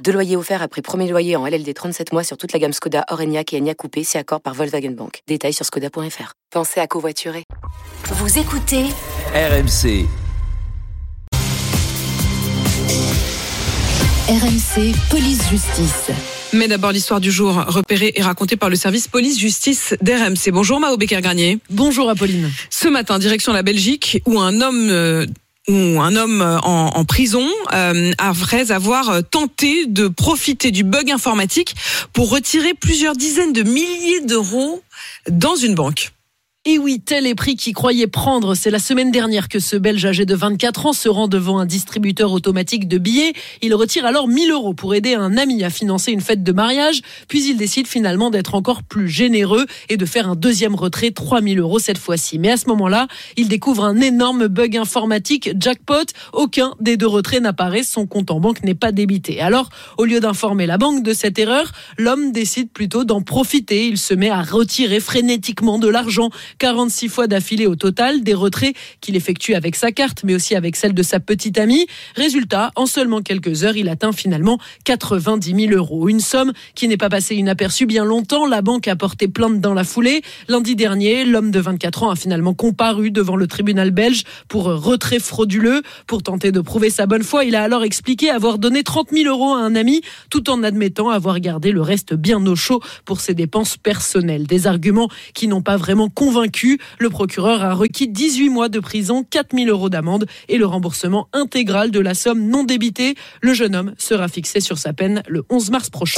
Deux loyers offerts après premier loyer en LLD 37 mois sur toute la gamme Skoda, Orenia et Enya Coupé, c'est accord par Volkswagen Bank. Détails sur skoda.fr. Pensez à covoiturer. Vous écoutez RMC. RMC Police Justice. Mais d'abord l'histoire du jour repérée et racontée par le service police-justice d'RMC. Bonjour Mao Becker-Garnier. Bonjour Apolline. Ce matin, direction la Belgique, où un homme euh, où un homme en, en prison euh, après avoir tenté de profiter du bug informatique pour retirer plusieurs dizaines de milliers d'euros dans une banque. Et oui, tel est prix qu'il croyait prendre. C'est la semaine dernière que ce Belge âgé de 24 ans se rend devant un distributeur automatique de billets. Il retire alors 1000 euros pour aider un ami à financer une fête de mariage. Puis il décide finalement d'être encore plus généreux et de faire un deuxième retrait, 3000 euros cette fois-ci. Mais à ce moment-là, il découvre un énorme bug informatique, jackpot. Aucun des deux retraits n'apparaît. Son compte en banque n'est pas débité. Alors, au lieu d'informer la banque de cette erreur, l'homme décide plutôt d'en profiter. Il se met à retirer frénétiquement de l'argent 46 fois d'affilée au total, des retraits qu'il effectue avec sa carte, mais aussi avec celle de sa petite amie. Résultat, en seulement quelques heures, il atteint finalement 90 000 euros. Une somme qui n'est pas passée inaperçue bien longtemps. La banque a porté plainte dans la foulée. Lundi dernier, l'homme de 24 ans a finalement comparu devant le tribunal belge pour retrait frauduleux. Pour tenter de prouver sa bonne foi, il a alors expliqué avoir donné 30 000 euros à un ami, tout en admettant avoir gardé le reste bien au chaud pour ses dépenses personnelles. Des arguments qui n'ont pas vraiment convaincu le procureur a requis 18 mois de prison, 4000 euros d'amende et le remboursement intégral de la somme non débitée. Le jeune homme sera fixé sur sa peine le 11 mars prochain.